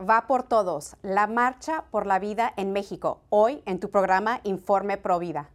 Va por todos, la marcha por la vida en México, hoy en tu programa Informe Pro Vida.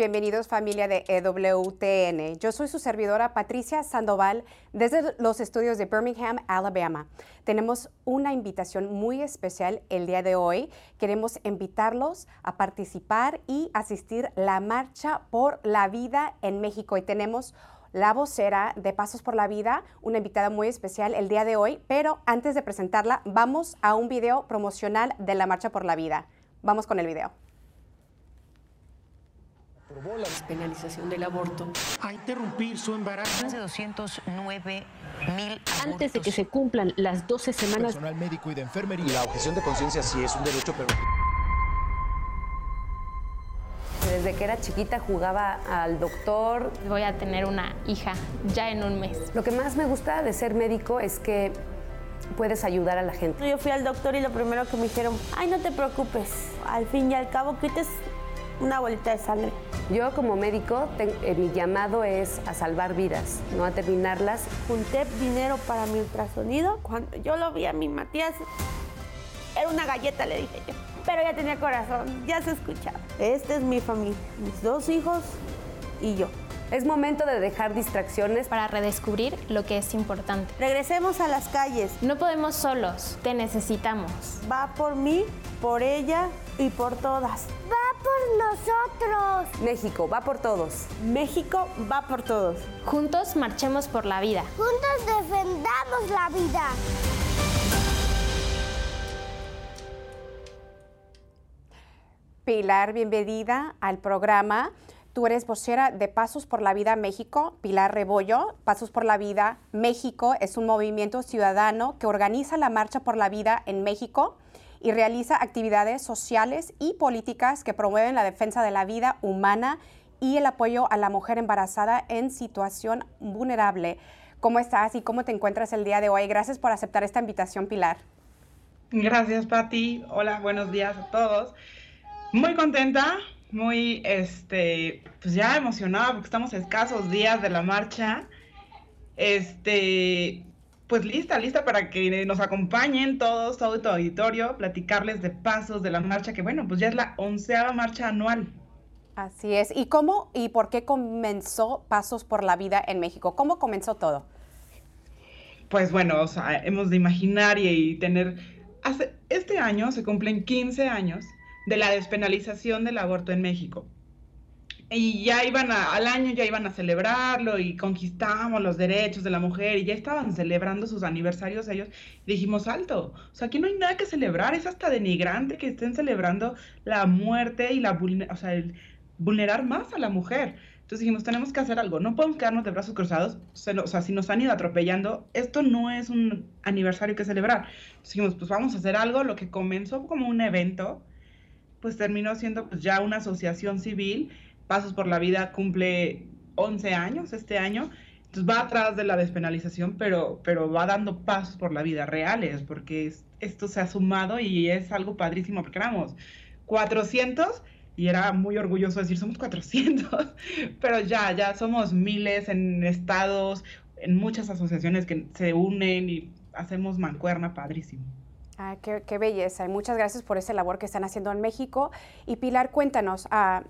Bienvenidos familia de EWTN. Yo soy su servidora Patricia Sandoval desde los estudios de Birmingham, Alabama. Tenemos una invitación muy especial el día de hoy. Queremos invitarlos a participar y asistir la Marcha por la Vida en México. Y tenemos la vocera de Pasos por la Vida, una invitada muy especial el día de hoy. Pero antes de presentarla, vamos a un video promocional de la Marcha por la Vida. Vamos con el video aprobó la despenalización del aborto a interrumpir su embarazo. Más de 209 mil Antes de que se cumplan las 12 semanas. Personal médico y de enfermería. La objeción de conciencia sí es un derecho, pero... Desde que era chiquita jugaba al doctor. Voy a tener una hija ya en un mes. Lo que más me gusta de ser médico es que puedes ayudar a la gente. Yo fui al doctor y lo primero que me dijeron, ay, no te preocupes, al fin y al cabo quites una bolita de sangre. Yo como médico, eh, mi llamado es a salvar vidas, no a terminarlas. Junté dinero para mi ultrasonido. Cuando yo lo vi a mi Matías, era una galleta, le dije yo. Pero ya tenía corazón, ya se escuchaba. Esta es mi familia, mis dos hijos y yo. Es momento de dejar distracciones para redescubrir lo que es importante. Regresemos a las calles. No podemos solos, te necesitamos. Va por mí, por ella y por todas. Va por nosotros. México, va por todos. México, va por todos. Juntos marchemos por la vida. Juntos defendamos la vida. Pilar, bienvenida al programa. Tú eres vocera de Pasos por la Vida México, Pilar Rebollo. Pasos por la Vida México es un movimiento ciudadano que organiza la Marcha por la Vida en México y realiza actividades sociales y políticas que promueven la defensa de la vida humana y el apoyo a la mujer embarazada en situación vulnerable. ¿Cómo estás y cómo te encuentras el día de hoy? Gracias por aceptar esta invitación, Pilar. Gracias, Patti. Hola, buenos días a todos. Muy contenta, muy, este, pues ya emocionada porque estamos a escasos días de la marcha. Este, pues lista, lista para que nos acompañen todos, todo tu auditorio, platicarles de pasos de la marcha, que bueno, pues ya es la onceava marcha anual. Así es. ¿Y cómo y por qué comenzó Pasos por la Vida en México? ¿Cómo comenzó todo? Pues bueno, o sea, hemos de imaginar y, y tener... Hace, este año se cumplen 15 años de la despenalización del aborto en México. Y ya iban a, al año, ya iban a celebrarlo y conquistamos los derechos de la mujer y ya estaban celebrando sus aniversarios ellos. Y dijimos, alto, o sea, aquí no hay nada que celebrar, es hasta denigrante que estén celebrando la muerte y la, o sea, el vulnerar más a la mujer. Entonces dijimos, tenemos que hacer algo, no podemos quedarnos de brazos cruzados, o sea, si nos han ido atropellando, esto no es un aniversario que celebrar. Entonces dijimos, pues vamos a hacer algo, lo que comenzó como un evento, pues terminó siendo pues ya una asociación civil. Pasos por la Vida cumple 11 años este año. Entonces va atrás de la despenalización, pero, pero va dando pasos por la vida reales, porque esto se ha sumado y es algo padrísimo, porque éramos 400 y era muy orgulloso decir, somos 400, pero ya, ya somos miles en estados, en muchas asociaciones que se unen y hacemos mancuerna padrísimo. Ah, qué, belleza. Y muchas gracias por esa labor que están haciendo en México. Y Pilar, cuéntanos, ah,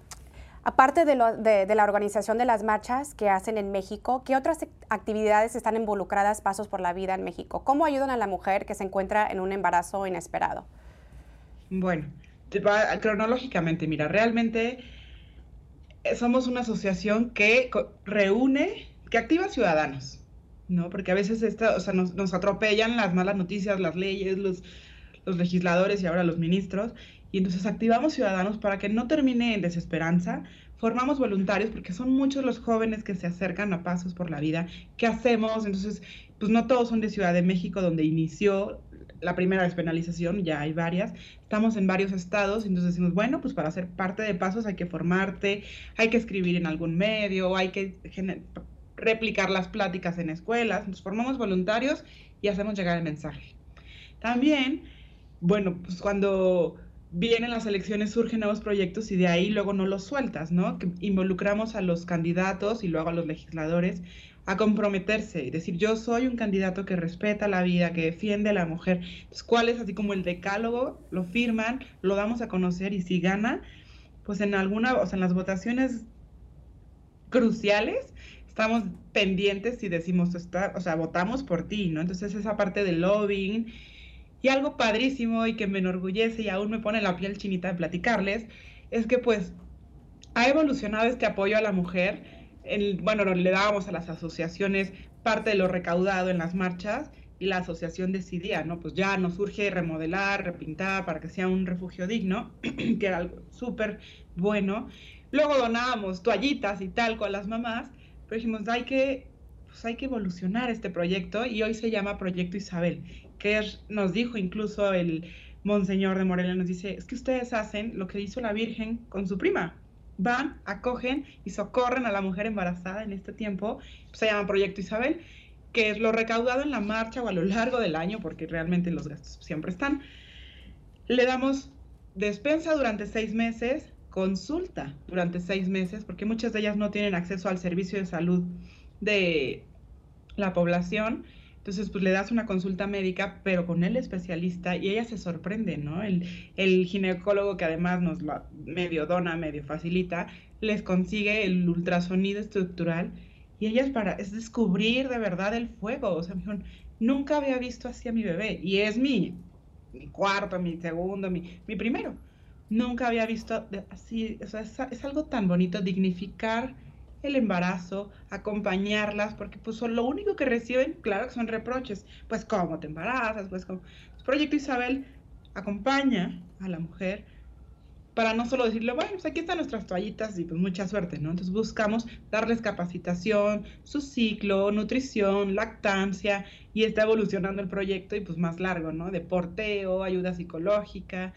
aparte de, la organización de las marchas que hacen en México, ¿qué otras actividades están involucradas Pasos por la Vida en México? ¿Cómo ayudan a la mujer que se encuentra en un embarazo inesperado? Bueno, cronológicamente, mira, realmente eh, somos una asociación que reúne, que activa ciudadanos. ¿No? Porque a veces esta, o sea, nos, nos, atropellan las malas noticias, las leyes, los, los legisladores y ahora los ministros. Y entonces activamos ciudadanos para que no termine en desesperanza. Formamos voluntarios porque son muchos los jóvenes que se acercan a pasos por la vida. ¿Qué hacemos? Entonces, pues no todos son de Ciudad de México, donde inició la primera despenalización, ya hay varias, estamos en varios estados, entonces decimos, bueno, pues para ser parte de pasos hay que formarte, hay que escribir en algún medio, hay que replicar las pláticas en escuelas, nos formamos voluntarios y hacemos llegar el mensaje. También, bueno, pues cuando vienen las elecciones surgen nuevos proyectos y de ahí luego no los sueltas, ¿no? Que involucramos a los candidatos y luego a los legisladores a comprometerse y decir, yo soy un candidato que respeta la vida, que defiende a la mujer. Entonces, ¿cuál es así como el decálogo? Lo firman, lo damos a conocer y si gana, pues en alguna, o sea, en las votaciones cruciales, estamos pendientes y decimos, está, o sea, votamos por ti, ¿no? Entonces esa parte del lobbying y algo padrísimo y que me enorgullece y aún me pone la piel chinita de platicarles, es que pues ha evolucionado este apoyo a la mujer. El, bueno, le dábamos a las asociaciones parte de lo recaudado en las marchas y la asociación decidía, ¿no? Pues ya nos urge remodelar, repintar para que sea un refugio digno, que era algo súper bueno. Luego donábamos toallitas y tal con las mamás, pero dijimos, hay que, pues hay que evolucionar este proyecto y hoy se llama Proyecto Isabel, que nos dijo incluso el Monseñor de Morelia, nos dice, es que ustedes hacen lo que hizo la Virgen con su prima. Van, acogen y socorren a la mujer embarazada en este tiempo. Se llama Proyecto Isabel, que es lo recaudado en la marcha o a lo largo del año, porque realmente los gastos siempre están. Le damos despensa durante seis meses, consulta durante seis meses, porque muchas de ellas no tienen acceso al servicio de salud de la población entonces, pues le das una consulta médica, pero con el especialista y ella se sorprende, ¿no? El, el ginecólogo que además nos lo medio dona, medio facilita, les consigue el ultrasonido estructural y ellas para, es descubrir de verdad el fuego. O sea, me dijeron, nunca había visto así a mi bebé y es mi, mi cuarto, mi segundo, mi, mi primero. Nunca había visto así, o sea, es, es algo tan bonito dignificar el embarazo, acompañarlas, porque pues son lo único que reciben, claro que son reproches, pues cómo te embarazas, pues como... Pues, Proyecto Isabel acompaña a la mujer para no solo decirle, bueno, pues aquí están nuestras toallitas y pues mucha suerte, ¿no? Entonces buscamos darles capacitación, su ciclo, nutrición, lactancia y está evolucionando el proyecto y pues más largo, ¿no? De porteo, ayuda psicológica,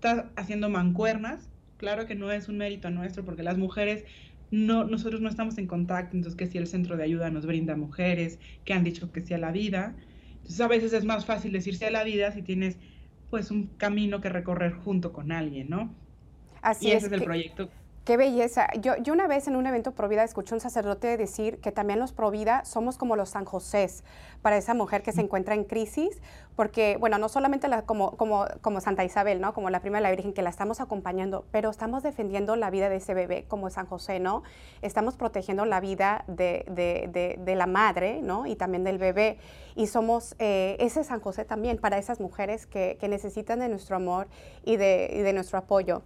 está haciendo mancuernas, claro que no es un mérito nuestro porque las mujeres no, nosotros no estamos en contacto, entonces que si el centro de ayuda nos brinda mujeres que han dicho que sí a la vida. Entonces a veces es más fácil decirse a la vida si tienes pues un camino que recorrer junto con alguien, ¿no? Así y es, ese es el proyecto Qué belleza. Yo, yo una vez en un evento Provida escuché un sacerdote decir que también los Provida somos como los San Josés para esa mujer que se encuentra en crisis, porque, bueno, no solamente la, como, como, como Santa Isabel, ¿no? Como la prima de la Virgen, que la estamos acompañando, pero estamos defendiendo la vida de ese bebé como San José, ¿no? Estamos protegiendo la vida de, de, de, la madre, ¿no? Y también del bebé. Y somos eh, ese San José también para esas mujeres que, que necesitan de nuestro amor y de, y de nuestro apoyo.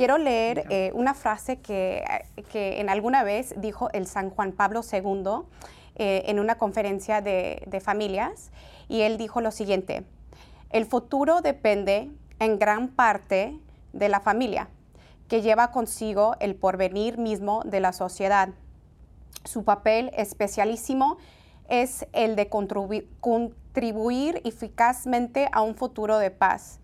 Quiero leer eh, una frase que, que, en alguna vez dijo el San Juan Pablo II eh, en una conferencia de, de familias y él dijo lo siguiente, el futuro depende en gran parte de la familia, que lleva consigo el porvenir mismo de la sociedad. Su papel especialísimo es el de contribuir eficazmente a un futuro de paz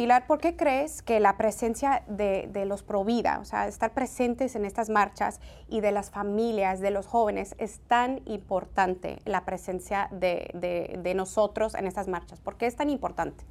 Pilar, ¿por qué crees que la presencia de, los Provida, o sea, estar presentes en estas marchas y de las familias, de los jóvenes, es tan importante la presencia de, nosotros en estas marchas? ¿Por qué es tan importante?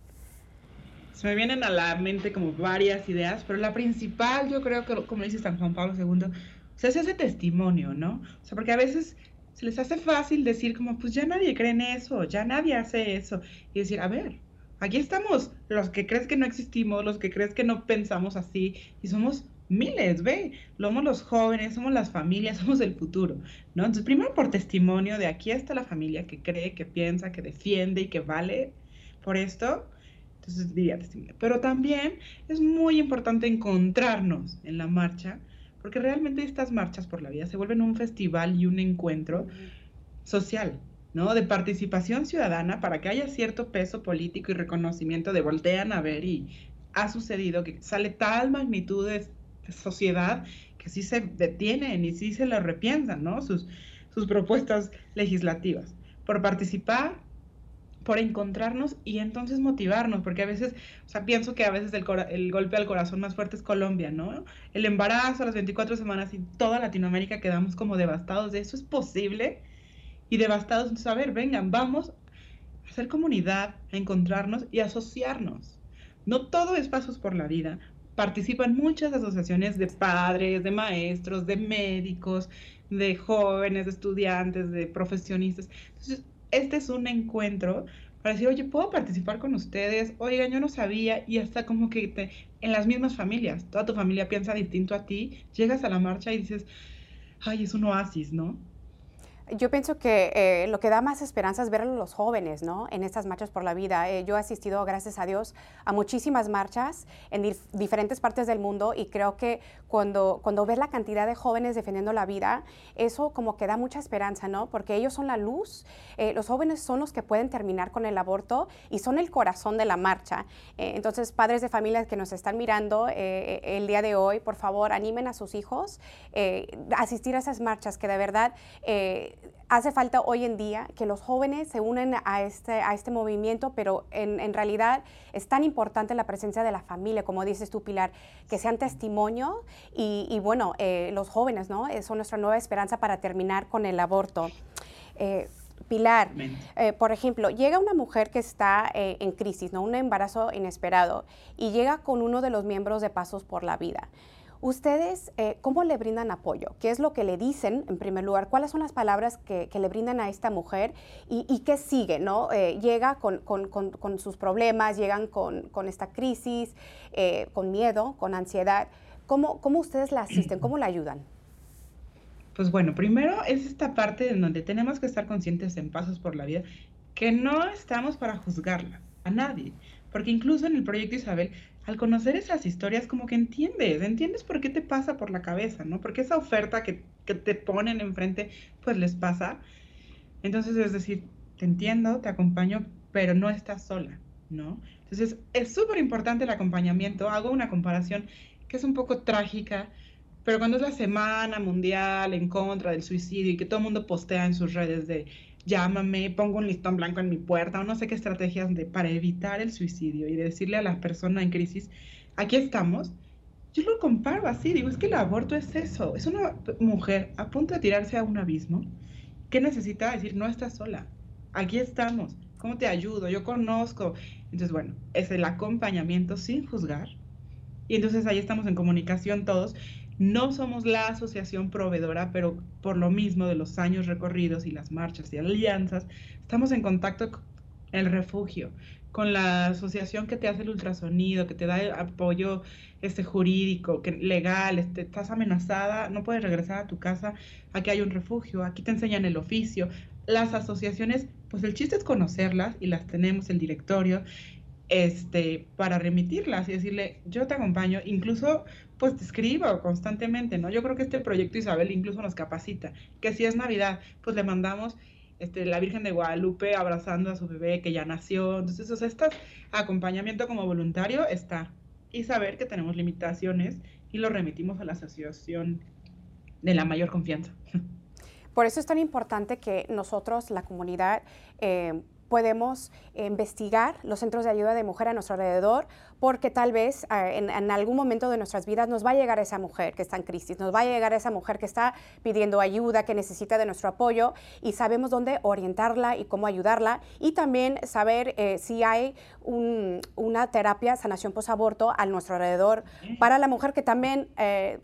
Se me vienen a la mente como varias ideas, pero la principal yo creo que, como dice San Juan Pablo II, o sea, es ese testimonio, ¿no? O sea, porque a veces se les hace fácil decir como, pues ya nadie cree en eso, ya nadie hace eso, y decir, a ver, aquí estamos, los que crees que no existimos, los que crees que no pensamos así, y somos miles, ve, somos los jóvenes, somos las familias, somos el futuro, ¿no? Entonces, primero por testimonio de aquí está la familia que cree, que piensa, que defiende y que vale por esto, entonces diría testimonio. Pero también es muy importante encontrarnos en la marcha, porque realmente estas marchas por la vida se vuelven un festival y un encuentro social, ¿no? De participación ciudadana para que haya cierto peso político y reconocimiento de voltean a ver y ha sucedido que sale tal magnitud de, sociedad que sí se detienen y sí se le repiensan, ¿no? Sus, sus propuestas legislativas. Por participar, por encontrarnos y entonces motivarnos, porque a veces, o sea, pienso que a veces el, el, golpe al corazón más fuerte es Colombia, ¿no? El embarazo a las 24 semanas y toda Latinoamérica quedamos como devastados de eso, ¿es posible? Y devastados, entonces, a ver, vengan, vamos a hacer comunidad, a encontrarnos y asociarnos. No todo es pasos por la vida. Participan muchas asociaciones de padres, de maestros, de médicos, de jóvenes, de estudiantes, de profesionistas. Entonces, este es un encuentro para decir, oye, ¿puedo participar con ustedes? Oigan, yo no sabía, y hasta como que en las mismas familias, toda tu familia piensa distinto a ti, llegas a la marcha y dices, ay, es un oasis, ¿no? Yo pienso que eh, lo que da más esperanza es ver a los jóvenes, ¿no? En estas marchas por la vida. Eh, yo he asistido, gracias a Dios, a muchísimas marchas en diferentes partes del mundo y creo que cuando, cuando ves la cantidad de jóvenes defendiendo la vida, eso como que da mucha esperanza, ¿no? Porque ellos son la luz, eh, los jóvenes son los que pueden terminar con el aborto y son el corazón de la marcha. entonces, padres de familias que nos están mirando el día de hoy, por favor, animen a sus hijos a asistir a esas marchas que de verdad hace falta hoy en día que los jóvenes se unen a este, a este movimiento, pero en, realidad es tan importante la presencia de la familia, como dices tú, Pilar, que sean testimonio y, bueno, eh, los jóvenes, ¿no? Eh, son nuestra nueva esperanza para terminar con el aborto. Eh, Pilar, por ejemplo, llega una mujer que está en crisis, ¿no? Un embarazo inesperado y llega con uno de los miembros de Pasos por la Vida. ¿Ustedes eh, cómo le brindan apoyo? ¿Qué es lo que le dicen en primer lugar? ¿Cuáles son las palabras que, le brindan a esta mujer? ¿Y, qué sigue? ¿no? Eh, llega con, sus problemas, llegan con, esta crisis, eh, con miedo, con ansiedad. ¿Cómo, ¿Cómo ustedes la asisten? ¿Cómo la ayudan? Pues bueno, primero es esta parte en donde tenemos que estar conscientes en Pasos por la Vida, que no estamos para juzgarla, a nadie, porque incluso en el proyecto Isabel al conocer esas historias, como que entiendes, entiendes por qué te pasa por la cabeza, ¿no? Porque esa oferta que, te ponen enfrente, pues les pasa. Entonces, es decir, te entiendo, te acompaño, pero no estás sola, ¿no? Entonces, es súper importante el acompañamiento. Hago una comparación que es un poco trágica, pero cuando es la semana mundial en contra del suicidio y que todo el mundo postea en sus redes de llámame, pongo un listón blanco en mi puerta o no sé qué estrategias de, para evitar el suicidio y decirle a la persona en crisis, aquí estamos. Yo lo comparo así, digo, es que el aborto es eso, es una mujer a punto de tirarse a un abismo que necesita decir, no estás sola, aquí estamos, ¿cómo te ayudo? Yo conozco. Entonces, bueno, es el acompañamiento sin juzgar. Y entonces ahí estamos en comunicación todos no somos la asociación proveedora, pero por lo mismo de los años recorridos y las marchas y alianzas, estamos en contacto con el refugio, con la asociación que te hace el ultrasonido, que te da apoyo este jurídico, que legal, este, estás amenazada, no puedes regresar a tu casa, aquí hay un refugio, aquí te enseñan el oficio. Las asociaciones, pues el chiste es conocerlas y las tenemos el directorio este, para remitirlas y decirle, yo te acompaño, incluso pues te escribo constantemente, ¿no? Yo creo que este proyecto Isabel incluso nos capacita, que si es Navidad, pues le mandamos este, la Virgen de Guadalupe abrazando a su bebé que ya nació. Entonces, o sea, este acompañamiento como voluntario está. Y saber que tenemos limitaciones y lo remitimos a la asociación de la mayor confianza. Por eso es tan importante que nosotros, la comunidad, eh, podemos investigar los centros de ayuda de mujer a nuestro alrededor, porque tal vez eh, en, algún momento de nuestras vidas nos va a llegar esa mujer que está en crisis, nos va a llegar esa mujer que está pidiendo ayuda, que necesita de nuestro apoyo y sabemos dónde orientarla y cómo ayudarla. Y también saber eh, si hay una terapia sanación posaborto a nuestro alrededor para la mujer que también eh,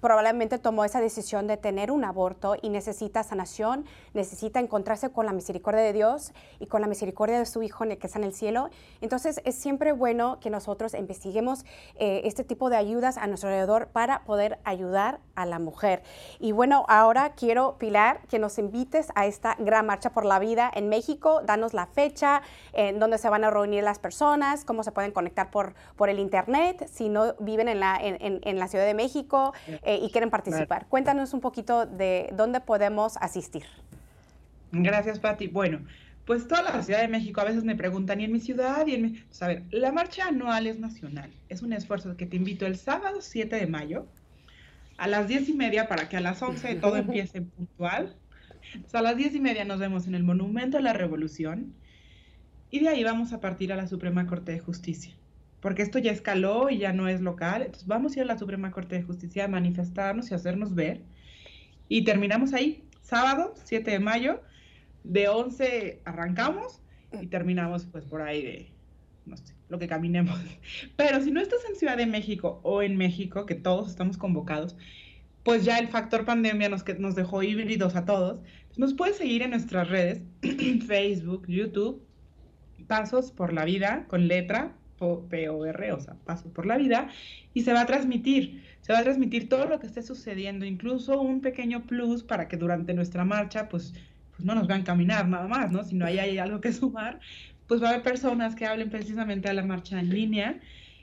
probablemente tomó esa decisión de tener un aborto y necesita sanación, necesita encontrarse con la misericordia de Dios y con la misericordia de su Hijo que está en el cielo. Entonces es siempre bueno que nosotros investiguemos eh, este tipo de ayudas a nuestro alrededor para poder ayudar a la mujer. Y bueno, ahora quiero, Pilar, que nos invites a esta gran marcha por la vida en México. Danos la fecha, en dónde se van a reunir las personas, cómo se pueden conectar por, por el Internet, si no viven en la, en, la Ciudad de México. Y quieren participar. Cuéntanos un poquito de dónde podemos asistir. Gracias, Patti. Bueno, pues toda la Ciudad de México a veces me preguntan, ¿y en mi ciudad? Y en mi... Pues, a ver, la marcha anual es nacional. Es un esfuerzo que te invito el sábado 7 de mayo a las 10 y media para que a las 11 todo empiece puntual. Pues a las 10 y media nos vemos en el Monumento a la Revolución y de ahí vamos a partir a la Suprema Corte de Justicia. Porque esto ya escaló y ya no es local. Entonces vamos a ir a la Suprema Corte de Justicia a manifestarnos y hacernos ver. Y terminamos ahí, sábado 7 de mayo de 11 arrancamos y terminamos pues por ahí de, no sé, lo que caminemos. Pero si no estás en Ciudad de México o en México, que todos estamos convocados, pues ya el factor pandemia nos, que nos dejó híbridos a todos. Nos puedes seguir en nuestras redes, Facebook, YouTube, Pasos por la Vida, con letra, P-O-R, o sea, Pasos por la Vida, y se va a transmitir, se va a transmitir todo lo que esté sucediendo, incluso un pequeño plus para que durante nuestra marcha, pues pues, no nos vean caminar nada más, ¿no? Si no hay, hay algo que sumar, pues va a haber personas que hablen precisamente a la marcha en línea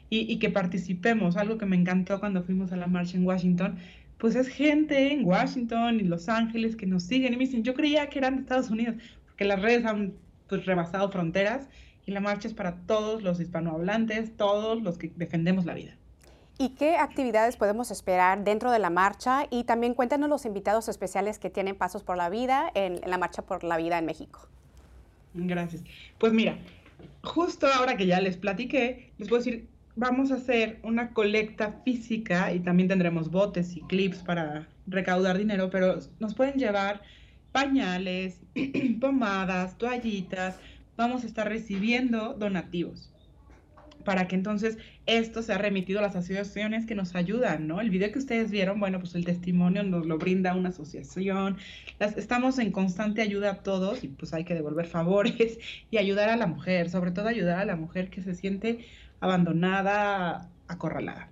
y, que participemos. Algo que me encantó cuando fuimos a la marcha en Washington, pues es gente en Washington y Los Ángeles que nos siguen y me dicen, yo creía que eran de Estados Unidos, porque las redes han pues rebasado fronteras y la marcha es para todos los hispanohablantes, todos los que defendemos la vida. ¿Y qué actividades podemos esperar dentro de la marcha? Y también cuéntanos los invitados especiales que tienen Pasos por la Vida en, la Marcha por la Vida en México. Gracias. Pues mira, justo ahora que ya les platiqué, les puedo decir, vamos a hacer una colecta física y también tendremos botes y clips para recaudar dinero, pero nos pueden llevar pañales, pomadas, toallitas, vamos a estar recibiendo donativos para que entonces esto sea remitido a las asociaciones que nos ayudan, ¿no? El video que ustedes vieron, bueno, pues el testimonio nos lo brinda una asociación. estamos en constante ayuda a todos y pues hay que devolver favores y ayudar a la mujer, sobre todo ayudar a la mujer que se siente abandonada, acorralada.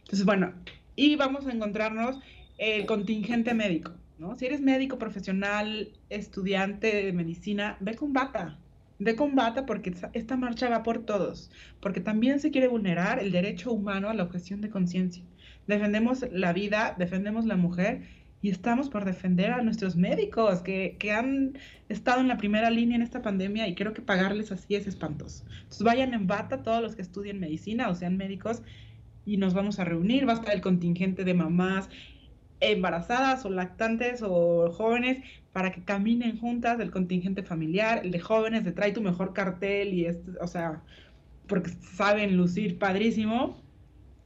Entonces, bueno, y vamos a encontrarnos el contingente médico, ¿no? Si eres médico profesional, estudiante de medicina, ve con bata, de combate porque esta marcha va por todos, porque también se quiere vulnerar el derecho humano a la objeción de conciencia. Defendemos la vida, defendemos la mujer y estamos por defender a nuestros médicos que, que, han estado en la primera línea en esta pandemia y creo que pagarles así es espantoso. Entonces vayan en bata todos los que estudien medicina o sean médicos y nos vamos a reunir, va a estar el contingente de mamás embarazadas o lactantes o jóvenes para que caminen juntas el contingente familiar, el de jóvenes, de trae tu mejor cartel y este, o sea, porque saben lucir padrísimo.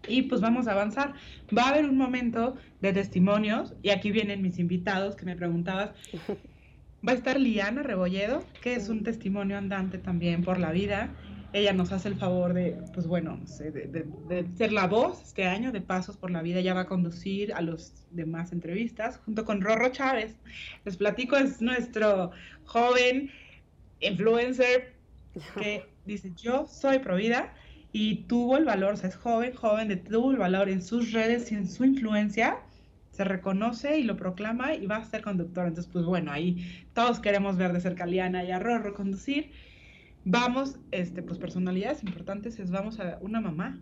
Y pues vamos a avanzar. Va a haber un momento de testimonios y aquí vienen mis invitados que me preguntabas. Va a estar Liana Rebolledo, que es un testimonio andante también por la vida ella nos hace el favor de, pues bueno, de, ser la voz este año de Pasos por la Vida. Ella va a conducir a los demás entrevistas junto con Rorro Chávez. Les platico, es nuestro joven influencer que dice, yo soy provida y tuvo el valor, o sea, es joven, joven, de tuvo el valor en sus redes y en su influencia se reconoce y lo proclama y va a ser conductor. Entonces, pues bueno, ahí todos queremos ver de cerca a Liana y a Rorro conducir vamos, este, pues personalidades importantes es vamos a una mamá,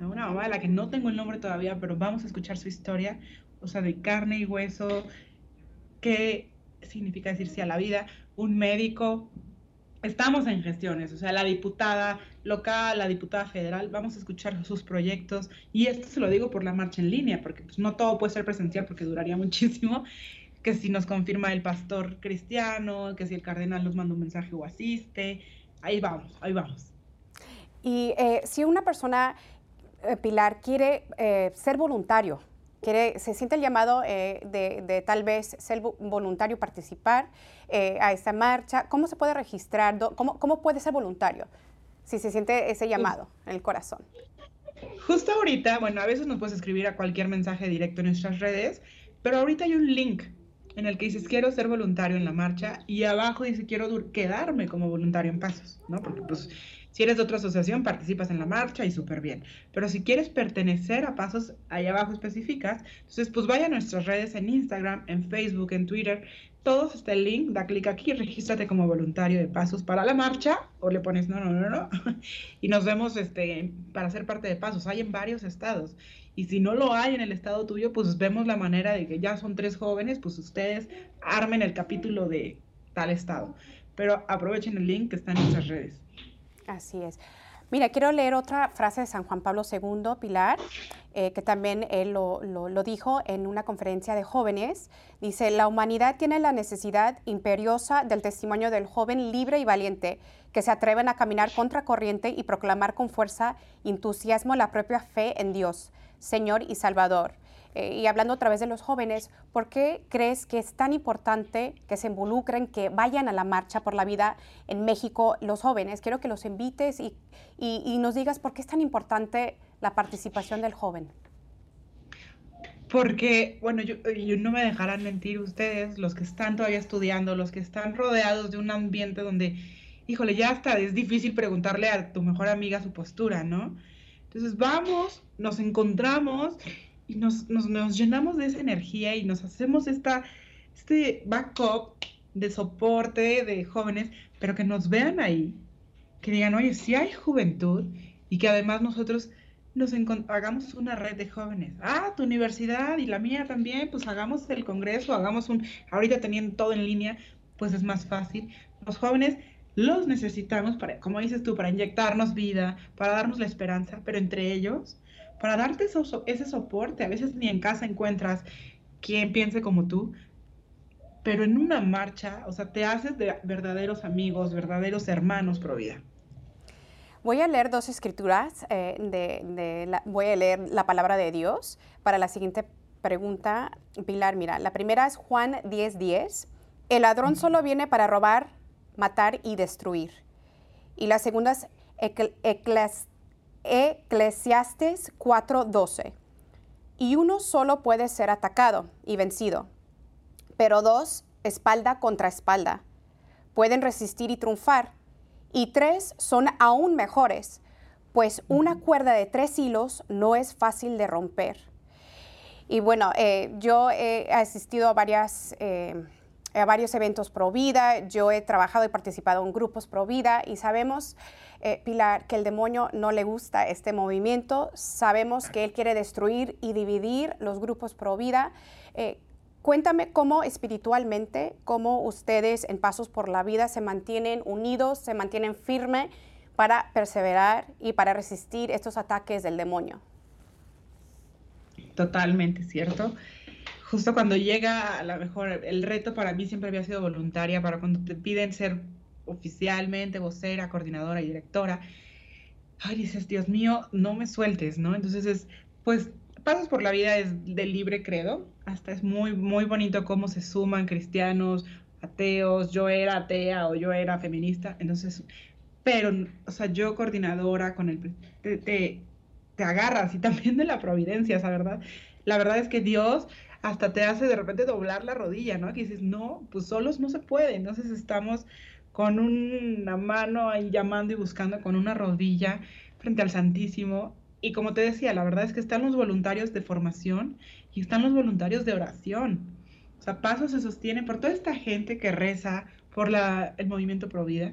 una mamá de la que no tengo el nombre todavía, pero vamos a escuchar su historia, o sea, de carne y hueso, qué significa decir sí a la vida, un médico, estamos en gestiones, o sea, la diputada local, la diputada federal, vamos a escuchar sus proyectos y esto se lo digo por la marcha en línea, porque pues, no todo puede ser presencial porque duraría muchísimo, que si nos confirma el pastor cristiano, que si el cardenal nos manda un mensaje o asiste, ahí vamos, ahí vamos. Y eh, si una persona, eh, Pilar, quiere eh, ser voluntario, quiere, se siente el llamado de, tal vez ser voluntario, participar a esta marcha, ¿cómo se puede registrar? ¿Cómo, ¿Cómo puede ser voluntario si se siente ese llamado en el corazón? Justo ahorita, bueno, a veces nos puedes escribir a cualquier mensaje directo en nuestras redes, pero ahorita hay un link en el que dices quiero ser voluntario en la marcha y abajo dice quiero quedarme como voluntario en Pasos, ¿no? Porque pues si eres de otra asociación participas en la marcha y súper bien. Pero si quieres pertenecer a Pasos, ahí abajo especificas, entonces pues vaya a nuestras redes en Instagram, en Facebook, en Twitter, todos está el link, da clic aquí, regístrate como voluntario de Pasos para la marcha o le pones no, no, no, no y nos vemos este, para ser parte de Pasos. Hay en varios estados y si no lo hay en el estado tuyo, pues vemos la manera de que ya son tres jóvenes, pues ustedes armen el capítulo de tal estado. Pero aprovechen el link que está en nuestras redes. Así es. Mira, quiero leer otra frase de San Juan Pablo II, Pilar, eh, que también él lo, lo, dijo en una conferencia de jóvenes. Dice, la humanidad tiene la necesidad imperiosa del testimonio del joven libre y valiente que se atreven a caminar contra corriente y proclamar con fuerza y entusiasmo la propia fe en Dios, Señor y Salvador. Eh, y hablando otra vez de los jóvenes, ¿por qué crees que es tan importante que se involucren, que vayan a la marcha por la vida en México los jóvenes? Quiero que los invites y, nos digas por qué es tan importante la participación del joven. Porque, bueno, yo, yo, no me dejarán mentir ustedes, los que están todavía estudiando, los que están rodeados de un ambiente donde, híjole, ya hasta es difícil preguntarle a tu mejor amiga su postura, ¿no? Entonces vamos, nos encontramos y nos, nos, llenamos de esa energía y nos hacemos esta, este backup de soporte de jóvenes, pero que nos vean ahí, que digan, oye, si hay juventud y que además nosotros nos hagamos una red de jóvenes. Ah, tu universidad y la mía también, pues hagamos el congreso, hagamos un, ahorita teniendo todo en línea, pues es más fácil. Los jóvenes los necesitamos para, como dices tú, para inyectarnos vida, para darnos la esperanza, pero entre ellos para darte ese soporte. A veces ni en casa encuentras quien piense como tú, pero en una marcha, o sea, te haces de verdaderos amigos, verdaderos hermanos pro vida. Voy a leer dos escrituras, eh, de, voy a leer la palabra de Dios para la siguiente pregunta. Pilar, mira, la primera es Juan 10:10. 10. El ladrón solo viene para robar, matar y destruir. Y la segunda es Eclesiastes Eclesiastes 4:12. Y uno solo puede ser atacado y vencido, pero dos, espalda contra espalda, pueden resistir y triunfar. Y tres son aún mejores, pues una cuerda de tres hilos no es fácil de romper. Y bueno, eh, yo he asistido a varias... Eh, a varios eventos pro vida, yo he trabajado y participado en grupos pro vida y sabemos, eh, Pilar, que el demonio no le gusta este movimiento, sabemos que él quiere destruir y dividir los grupos pro vida. Eh, cuéntame cómo espiritualmente, cómo ustedes en Pasos por la Vida se mantienen unidos, se mantienen firmes para perseverar y para resistir estos ataques del demonio. Totalmente, ¿cierto? Justo cuando llega, a lo mejor el reto para mí siempre había sido voluntaria, para cuando te piden ser oficialmente vocera, coordinadora y directora. Ay, dices, Dios mío, no me sueltes, ¿no? Entonces es, pues, Pasos por la Vida es de libre credo, hasta es muy, muy bonito cómo se suman cristianos, ateos, yo era atea o yo era feminista, entonces, pero, o sea, yo coordinadora con el, te, te, agarras y también de la providencia, esa verdad. La verdad es que Dios hasta te hace de repente doblar la rodilla, ¿no? Que dices, no, pues solos no se puede. Entonces estamos con una mano ahí llamando y buscando con una rodilla frente al Santísimo. Y como te decía, la verdad es que están los voluntarios de formación y están los voluntarios de oración. O sea, Paso se sostiene por toda esta gente que reza por la, el movimiento Provida.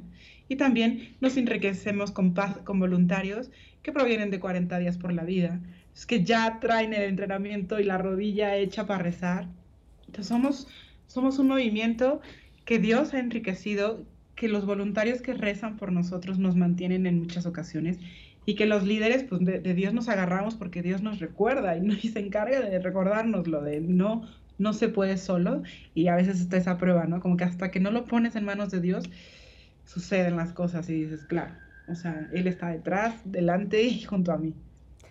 Y también nos enriquecemos con, con voluntarios que provienen de 40 días por la vida, es que ya traen el entrenamiento y la rodilla hecha para rezar. Entonces somos, somos un movimiento que Dios ha enriquecido, que los voluntarios que rezan por nosotros nos mantienen en muchas ocasiones y que los líderes pues de, Dios nos agarramos porque Dios nos recuerda y, se encarga de recordarnos lo de no no se puede solo y a veces está esa prueba, ¿no? Como que hasta que no lo pones en manos de Dios suceden las cosas y dices, claro, o sea, Él está detrás, delante y junto a mí.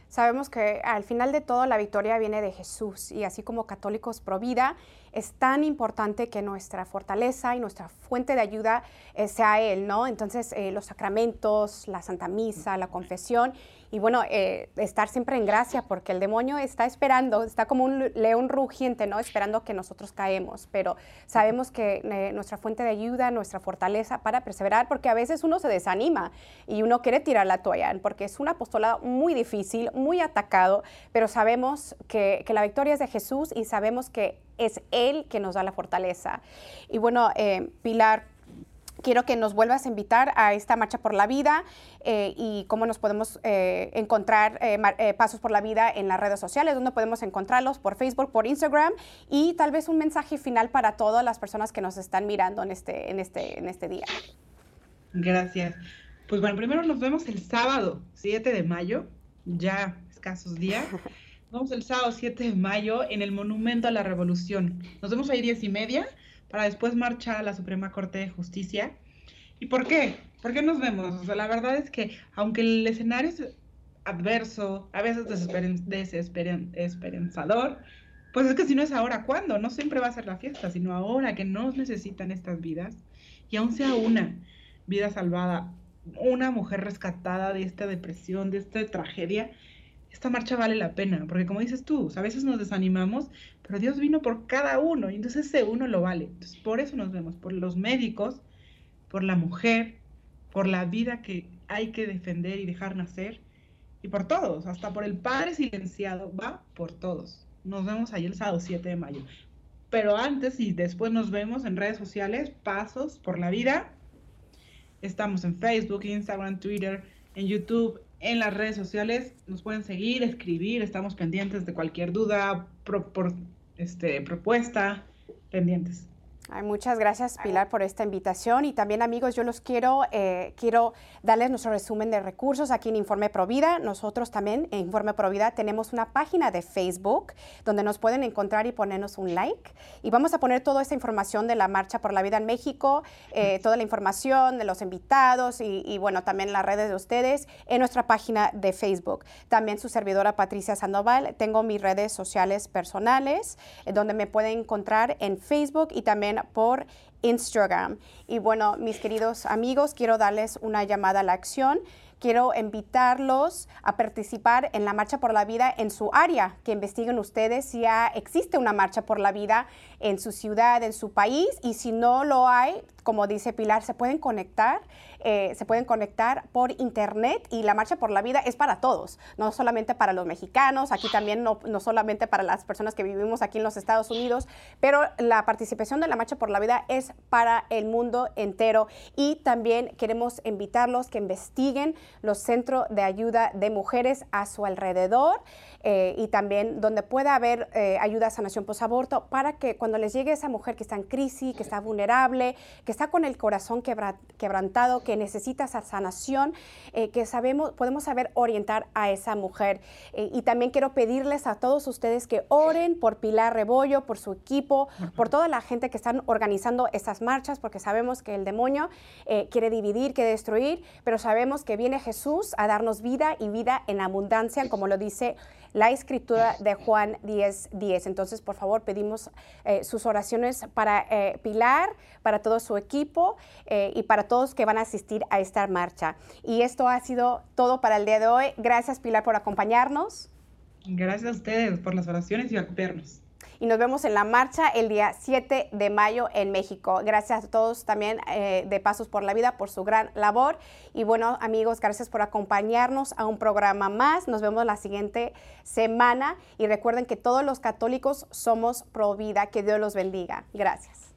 Sabemos que al final de todo la victoria viene de Jesús y así como católicos pro vida, es tan importante que nuestra fortaleza y nuestra fuente de ayuda eh, sea Él, ¿no? Entonces, eh, los sacramentos, la Santa Misa, la confesión y bueno, eh, estar siempre en gracia porque el demonio está esperando, está como un león rugiente, ¿no? Esperando que nosotros caemos, pero sabemos que nuestra fuente de ayuda, nuestra fortaleza para perseverar, porque a veces uno se desanima y uno quiere tirar la toalla, porque es un apostolado muy difícil, muy atacado, pero sabemos que, que la victoria es de Jesús y sabemos que es Él que nos da la fortaleza. Y bueno, eh, Pilar, quiero que nos vuelvas a invitar a esta Marcha por la Vida eh, y cómo nos podemos eh, encontrar eh, Pasos por la Vida en las redes sociales, dónde podemos encontrarlos por Facebook, por Instagram y tal vez un mensaje final para todas las personas que nos están mirando en este, en este, en este día. Gracias. Pues bueno, primero nos vemos el sábado 7 de mayo, ya escasos días. Nos vemos el sábado 7 de mayo en el Monumento a la Revolución. Nos vemos ahí 10 y media para después marchar a la Suprema Corte de Justicia. ¿Y por qué? ¿Por qué nos vemos? O sea, la verdad es que aunque el escenario es adverso, a veces desesperanzador, pues es que si no es ahora, ¿cuándo? No siempre va a ser la fiesta, sino ahora que nos necesitan estas vidas. Y aún sea una vida salvada, una mujer rescatada de esta depresión, de esta tragedia, esta marcha vale la pena, porque como dices tú, a veces nos desanimamos, pero Dios vino por cada uno y entonces ese uno lo vale. Entonces por eso nos vemos, por los médicos, por la mujer, por la vida que hay que defender y dejar nacer y por todos, hasta por el padre silenciado, va por todos. Nos vemos ahí el sábado 7 de mayo. Pero antes y después nos vemos en redes sociales, Pasos por la Vida. Estamos en Facebook, Instagram, Twitter, en YouTube, en las redes sociales. Nos pueden seguir, escribir, estamos pendientes de cualquier duda, por, este, propuesta, pendientes muchas gracias Pilar por esta invitación y también amigos, yo los quiero, eh, quiero darles nuestro resumen de recursos aquí en Informe Provida. Nosotros también en Informe Provida tenemos una página de Facebook donde nos pueden encontrar y ponernos un like y vamos a poner toda esta información de la Marcha por la Vida en México, eh, toda la información de los invitados y, bueno, también las redes de ustedes en nuestra página de Facebook. También su servidora Patricia Sandoval, tengo mis redes sociales personales eh, donde me pueden encontrar en Facebook y también por Instagram. Y bueno, mis queridos amigos, quiero darles una llamada a la acción. Quiero invitarlos a participar en la Marcha por la Vida en su área, que investiguen ustedes si ya existe una Marcha por la Vida en su ciudad, en su país, y si no lo hay, como dice Pilar, se pueden conectar eh, se pueden conectar por internet y la Marcha por la Vida es para todos, no solamente para los mexicanos, aquí también no, no solamente para las personas que vivimos aquí en los Estados Unidos, pero la participación de la Marcha por la Vida es para el mundo entero y también queremos invitarlos que investiguen los centros de ayuda de mujeres a su alrededor. Eh, y también donde pueda haber eh, ayuda a sanación posaborto para que cuando les llegue esa mujer que está en crisis, que está vulnerable, que está con el corazón quebrantado, que necesita esa sanación, eh, que sabemos, podemos saber orientar a esa mujer. y también quiero pedirles a todos ustedes que oren por Pilar Rebollo, por su equipo, por toda la gente que están organizando estas marchas, porque sabemos que el demonio quiere dividir, quiere destruir, pero sabemos que viene Jesús a darnos vida y vida en abundancia, como lo dice la escritura de Juan 10, 10. Entonces, por favor, pedimos eh, sus oraciones para eh, Pilar, para todo su equipo eh, y para todos que van a asistir a esta marcha. Y esto ha sido todo para el día de hoy. Gracias, Pilar, por acompañarnos. Gracias a ustedes por las oraciones y acompañarnos y nos vemos en la marcha el día 7 de mayo en México. Gracias a todos también eh, de Pasos por la Vida por su gran labor. Y bueno, amigos, gracias por acompañarnos a un programa más. Nos vemos la siguiente semana y recuerden que todos los católicos somos pro vida. Que Dios los bendiga. Gracias.